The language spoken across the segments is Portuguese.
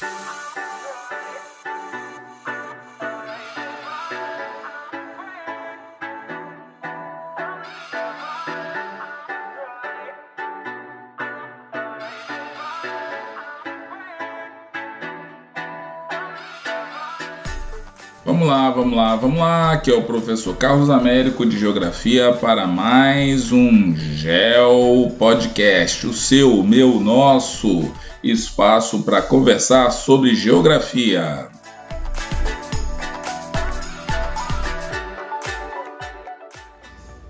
Vamos lá, vamos lá, vamos lá. Aqui é o professor Carlos Américo de Geografia para mais um Geo Podcast, o seu, o meu, nosso espaço para conversar sobre geografia.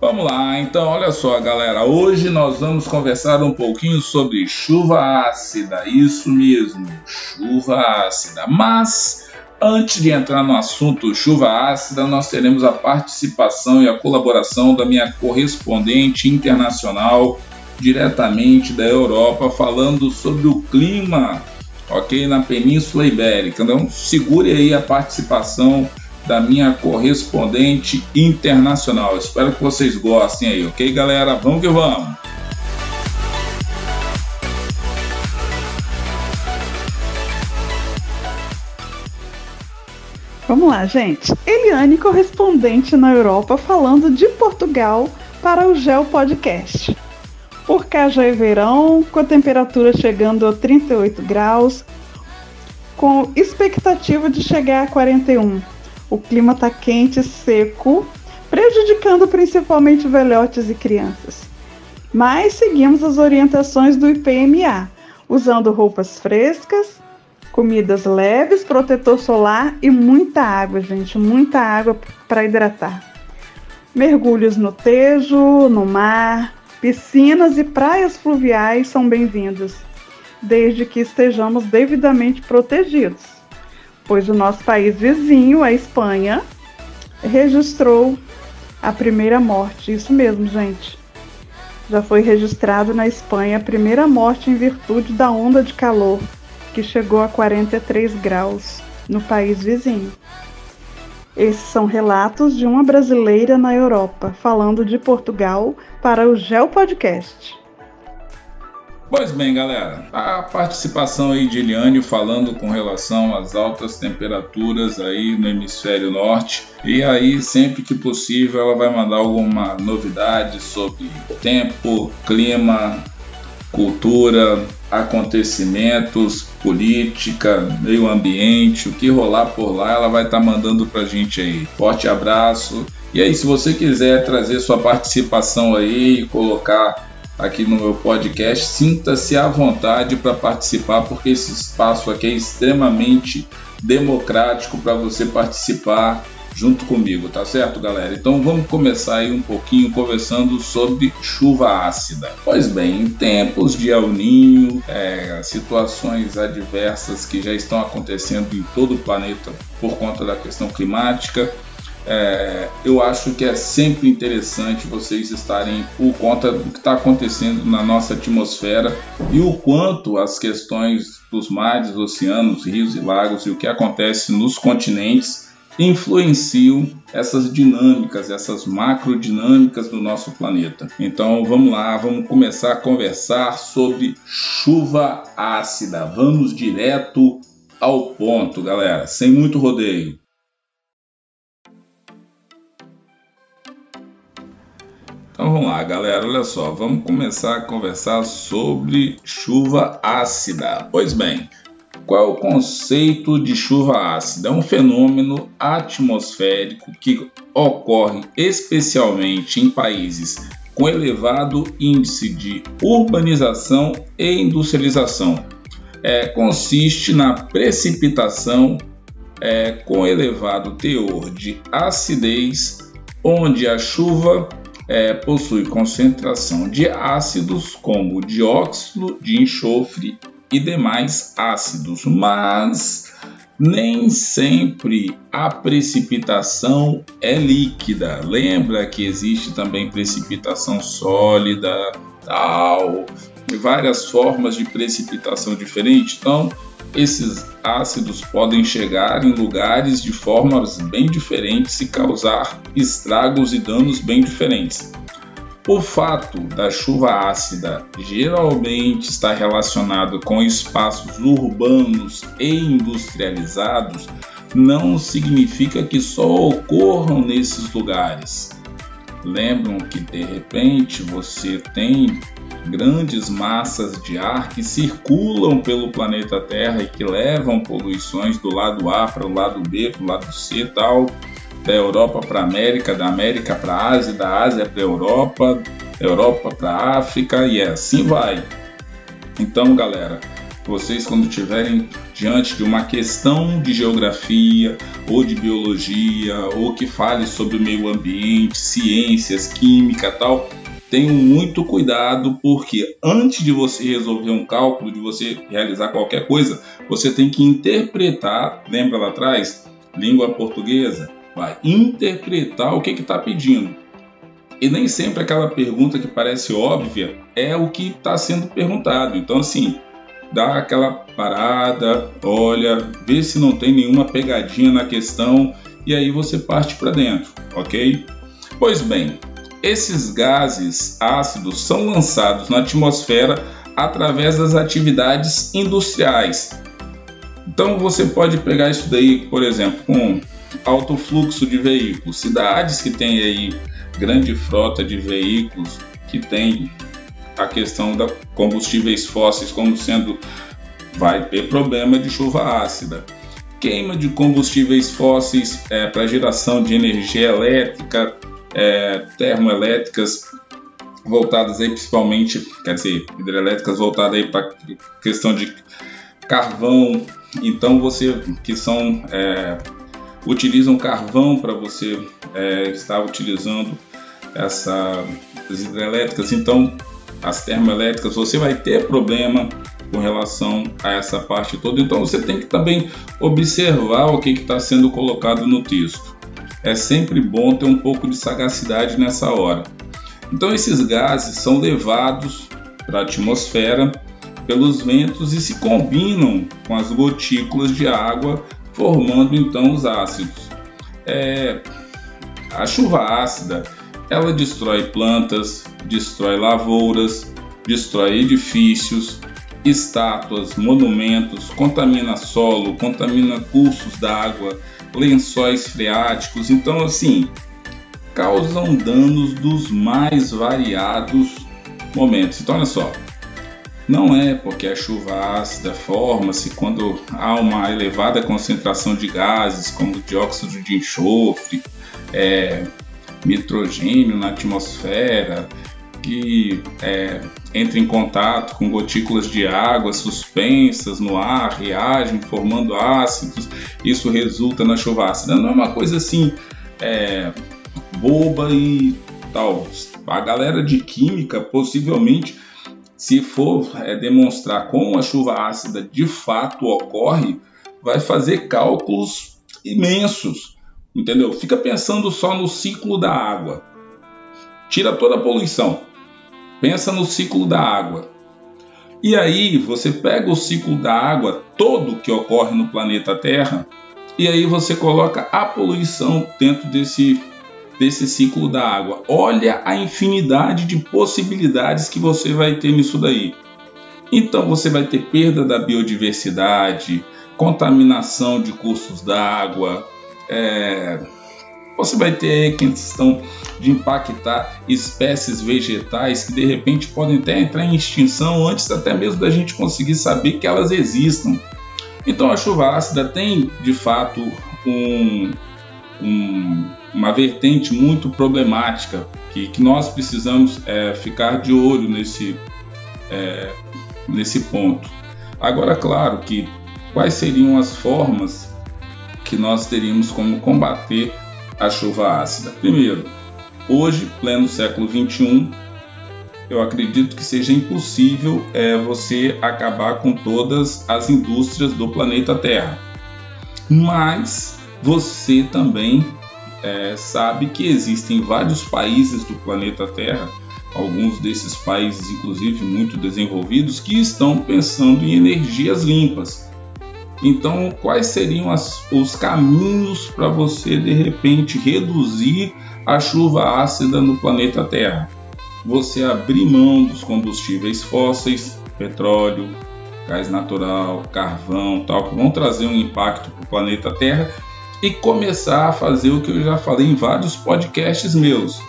Vamos lá, então olha só, galera. Hoje nós vamos conversar um pouquinho sobre chuva ácida. Isso mesmo, chuva ácida. Mas Antes de entrar no assunto chuva ácida, nós teremos a participação e a colaboração da minha correspondente internacional diretamente da Europa, falando sobre o clima, ok, na Península Ibérica. Então, segure aí a participação da minha correspondente internacional. Espero que vocês gostem aí, ok, galera? Vamos que vamos! Vamos lá, gente. Eliane, correspondente na Europa, falando de Portugal para o Geo Podcast. Por cá já é verão, com a temperatura chegando a 38 graus, com expectativa de chegar a 41. O clima está quente e seco, prejudicando principalmente velhotes e crianças. Mas seguimos as orientações do IPMA, usando roupas frescas, comidas leves, protetor solar e muita água, gente, muita água para hidratar. Mergulhos no Tejo, no mar, piscinas e praias fluviais são bem-vindos, desde que estejamos devidamente protegidos, pois o nosso país vizinho, a Espanha, registrou a primeira morte. Isso mesmo, gente. Já foi registrado na Espanha a primeira morte em virtude da onda de calor que chegou a 43 graus no país vizinho. Esses são relatos de uma brasileira na Europa, falando de Portugal para o Geo Podcast. Pois bem, galera, a participação aí de Eliane falando com relação às altas temperaturas aí no hemisfério norte. E aí, sempre que possível, ela vai mandar alguma novidade sobre tempo, clima, cultura, acontecimentos, política, meio ambiente, o que rolar por lá, ela vai estar tá mandando pra gente aí. Forte abraço. E aí, se você quiser trazer sua participação aí e colocar aqui no meu podcast, sinta-se à vontade para participar, porque esse espaço aqui é extremamente democrático para você participar junto comigo, tá certo, galera? Então vamos começar aí um pouquinho conversando sobre chuva ácida. Pois bem, em tempos de El Ninho, é, situações adversas que já estão acontecendo em todo o planeta por conta da questão climática, é, eu acho que é sempre interessante vocês estarem por conta do que está acontecendo na nossa atmosfera e o quanto as questões dos mares, oceanos, rios e lagos e o que acontece nos continentes influenciam essas dinâmicas, essas macrodinâmicas do nosso planeta. Então vamos lá, vamos começar a conversar sobre chuva ácida. Vamos direto ao ponto, galera, sem muito rodeio. Então vamos lá, galera, olha só, vamos começar a conversar sobre chuva ácida. Pois bem, qual é o conceito de chuva ácida? É um fenômeno atmosférico que ocorre especialmente em países com elevado índice de urbanização e industrialização. É, consiste na precipitação é, com elevado teor de acidez, onde a chuva é, possui concentração de ácidos como dióxido de enxofre e demais ácidos, mas nem sempre a precipitação é líquida. Lembra que existe também precipitação sólida, tal, várias formas de precipitação diferentes. Então, esses ácidos podem chegar em lugares de formas bem diferentes e causar estragos e danos bem diferentes. O fato da chuva ácida geralmente estar relacionado com espaços urbanos e industrializados não significa que só ocorram nesses lugares. Lembram que de repente você tem grandes massas de ar que circulam pelo planeta Terra e que levam poluições do lado A para o lado B, para o lado C tal, da Europa para a América, da América para a Ásia, da Ásia para a Europa, Europa para a África e assim vai. Então, galera, vocês quando estiverem diante de uma questão de geografia ou de biologia ou que fale sobre o meio ambiente, ciências, química, tal, tenham muito cuidado porque antes de você resolver um cálculo, de você realizar qualquer coisa, você tem que interpretar, lembra lá atrás, língua portuguesa, vai interpretar o que está pedindo. E nem sempre aquela pergunta que parece óbvia é o que está sendo perguntado. Então, assim, dá aquela parada, olha, vê se não tem nenhuma pegadinha na questão e aí você parte para dentro, ok? Pois bem, esses gases ácidos são lançados na atmosfera através das atividades industriais. Então você pode pegar isso daí, por exemplo, com alto fluxo de veículos, cidades que têm aí grande frota de veículos que tem a questão da combustíveis fósseis como sendo vai ter problema de chuva ácida. Queima de combustíveis fósseis é, para geração de energia elétrica, é, termoelétricas voltadas aí principalmente, quer dizer, hidrelétricas voltadas aí para questão de carvão. Então você que são é, utilizam carvão para você é, estar utilizando essas hidrelétricas. Então as termoelétricas, você vai ter problema com relação a essa parte toda. Então você tem que também observar o que está sendo colocado no texto. É sempre bom ter um pouco de sagacidade nessa hora. Então esses gases são levados para a atmosfera pelos ventos e se combinam com as gotículas de água, formando então os ácidos. É, a chuva ácida ela destrói plantas, destrói lavouras, destrói edifícios, estátuas, monumentos, contamina solo, contamina cursos d'água, lençóis freáticos. Então, assim, causam danos dos mais variados momentos. Então, olha só, não é porque a chuva ácida forma-se quando há uma elevada concentração de gases, como dióxido de enxofre, é, nitrogênio na atmosfera, que é, entra em contato com gotículas de água suspensas no ar, reagem formando ácidos, isso resulta na chuva ácida. Não é uma coisa assim é, boba e tal. A galera de química possivelmente, se for é, demonstrar como a chuva ácida de fato ocorre, vai fazer cálculos imensos Entendeu? Fica pensando só no ciclo da água. Tira toda a poluição. Pensa no ciclo da água. E aí você pega o ciclo da água todo que ocorre no planeta Terra e aí você coloca a poluição dentro desse desse ciclo da água. Olha a infinidade de possibilidades que você vai ter nisso daí. Então você vai ter perda da biodiversidade, contaminação de cursos d'água, é, você vai ter questão de impactar espécies vegetais que de repente podem até entrar em extinção antes até mesmo da gente conseguir saber que elas existam. Então a chuva ácida tem de fato um, um, uma vertente muito problemática que, que nós precisamos é, ficar de olho nesse, é, nesse ponto. Agora, claro que quais seriam as formas que nós teríamos como combater a chuva ácida. Primeiro, hoje, pleno século 21, eu acredito que seja impossível é, você acabar com todas as indústrias do planeta Terra. Mas você também é, sabe que existem vários países do planeta Terra, alguns desses países, inclusive muito desenvolvidos, que estão pensando em energias limpas. Então, quais seriam as, os caminhos para você de repente reduzir a chuva ácida no planeta Terra? você abrir mão dos combustíveis fósseis, petróleo, gás natural, carvão, tal, que vão trazer um impacto para o planeta Terra e começar a fazer o que eu já falei em vários podcasts meus.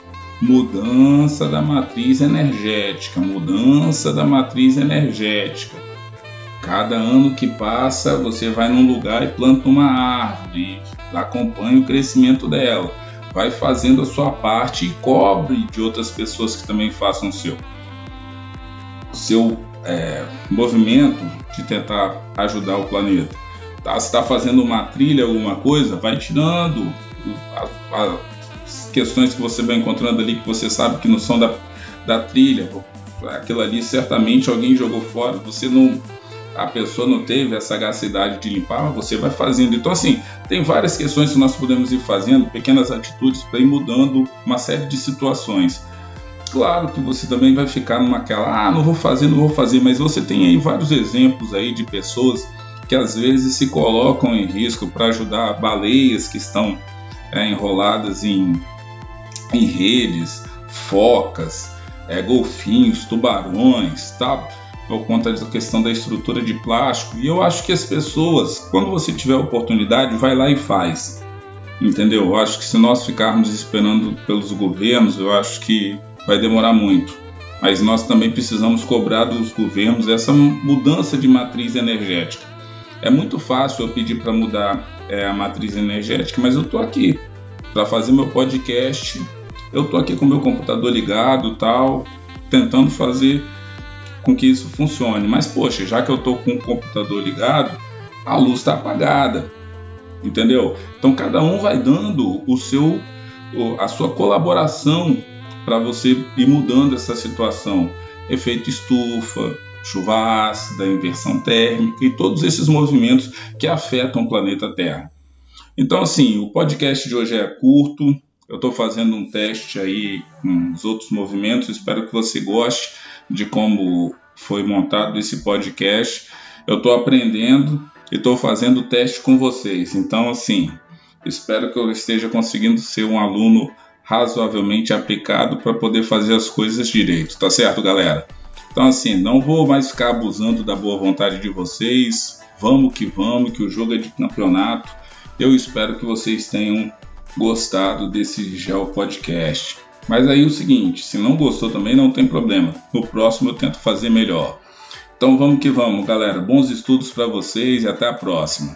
Mudança da matriz energética, mudança da matriz energética. Cada ano que passa, você vai num lugar e planta uma árvore, acompanha o crescimento dela vai fazendo a sua parte e cobre de outras pessoas que também façam o seu. O seu é, movimento de tentar ajudar o planeta. Tá? Se está fazendo uma trilha, alguma coisa, vai tirando as questões que você vai encontrando ali que você sabe que não são da, da trilha. Aquilo ali certamente alguém jogou fora. Você não a pessoa não teve a sagacidade de limpar, você vai fazendo. Então, assim, tem várias questões que nós podemos ir fazendo, pequenas atitudes para ir mudando uma série de situações. Claro que você também vai ficar numa ah, não vou fazer, não vou fazer, mas você tem aí vários exemplos aí de pessoas que às vezes se colocam em risco para ajudar baleias que estão é, enroladas em, em redes, focas, é, golfinhos, tubarões. Tá? por conta da questão da estrutura de plástico. E eu acho que as pessoas, quando você tiver oportunidade, vai lá e faz. Entendeu? Eu acho que se nós ficarmos esperando pelos governos, eu acho que vai demorar muito. Mas nós também precisamos cobrar dos governos essa mudança de matriz energética. É muito fácil eu pedir para mudar é, a matriz energética, mas eu estou aqui para fazer meu podcast. Eu estou aqui com meu computador ligado, tal, tentando fazer com que isso funcione. Mas, poxa, já que eu estou com o computador ligado, a luz está apagada, entendeu? Então, cada um vai dando o seu, a sua colaboração para você ir mudando essa situação. Efeito estufa, chuva ácida, inversão térmica e todos esses movimentos que afetam o planeta Terra. Então, assim, o podcast de hoje é curto. Eu estou fazendo um teste aí com os outros movimentos. Espero que você goste de como foi montado esse podcast. Eu estou aprendendo e estou fazendo o teste com vocês. Então, assim, espero que eu esteja conseguindo ser um aluno razoavelmente aplicado para poder fazer as coisas direito, tá certo, galera? Então, assim, não vou mais ficar abusando da boa vontade de vocês. Vamos que vamos, que o jogo é de campeonato. Eu espero que vocês tenham gostado desse Gel Podcast. Mas aí o seguinte, se não gostou também não tem problema. No próximo eu tento fazer melhor. Então vamos que vamos, galera. Bons estudos para vocês e até a próxima.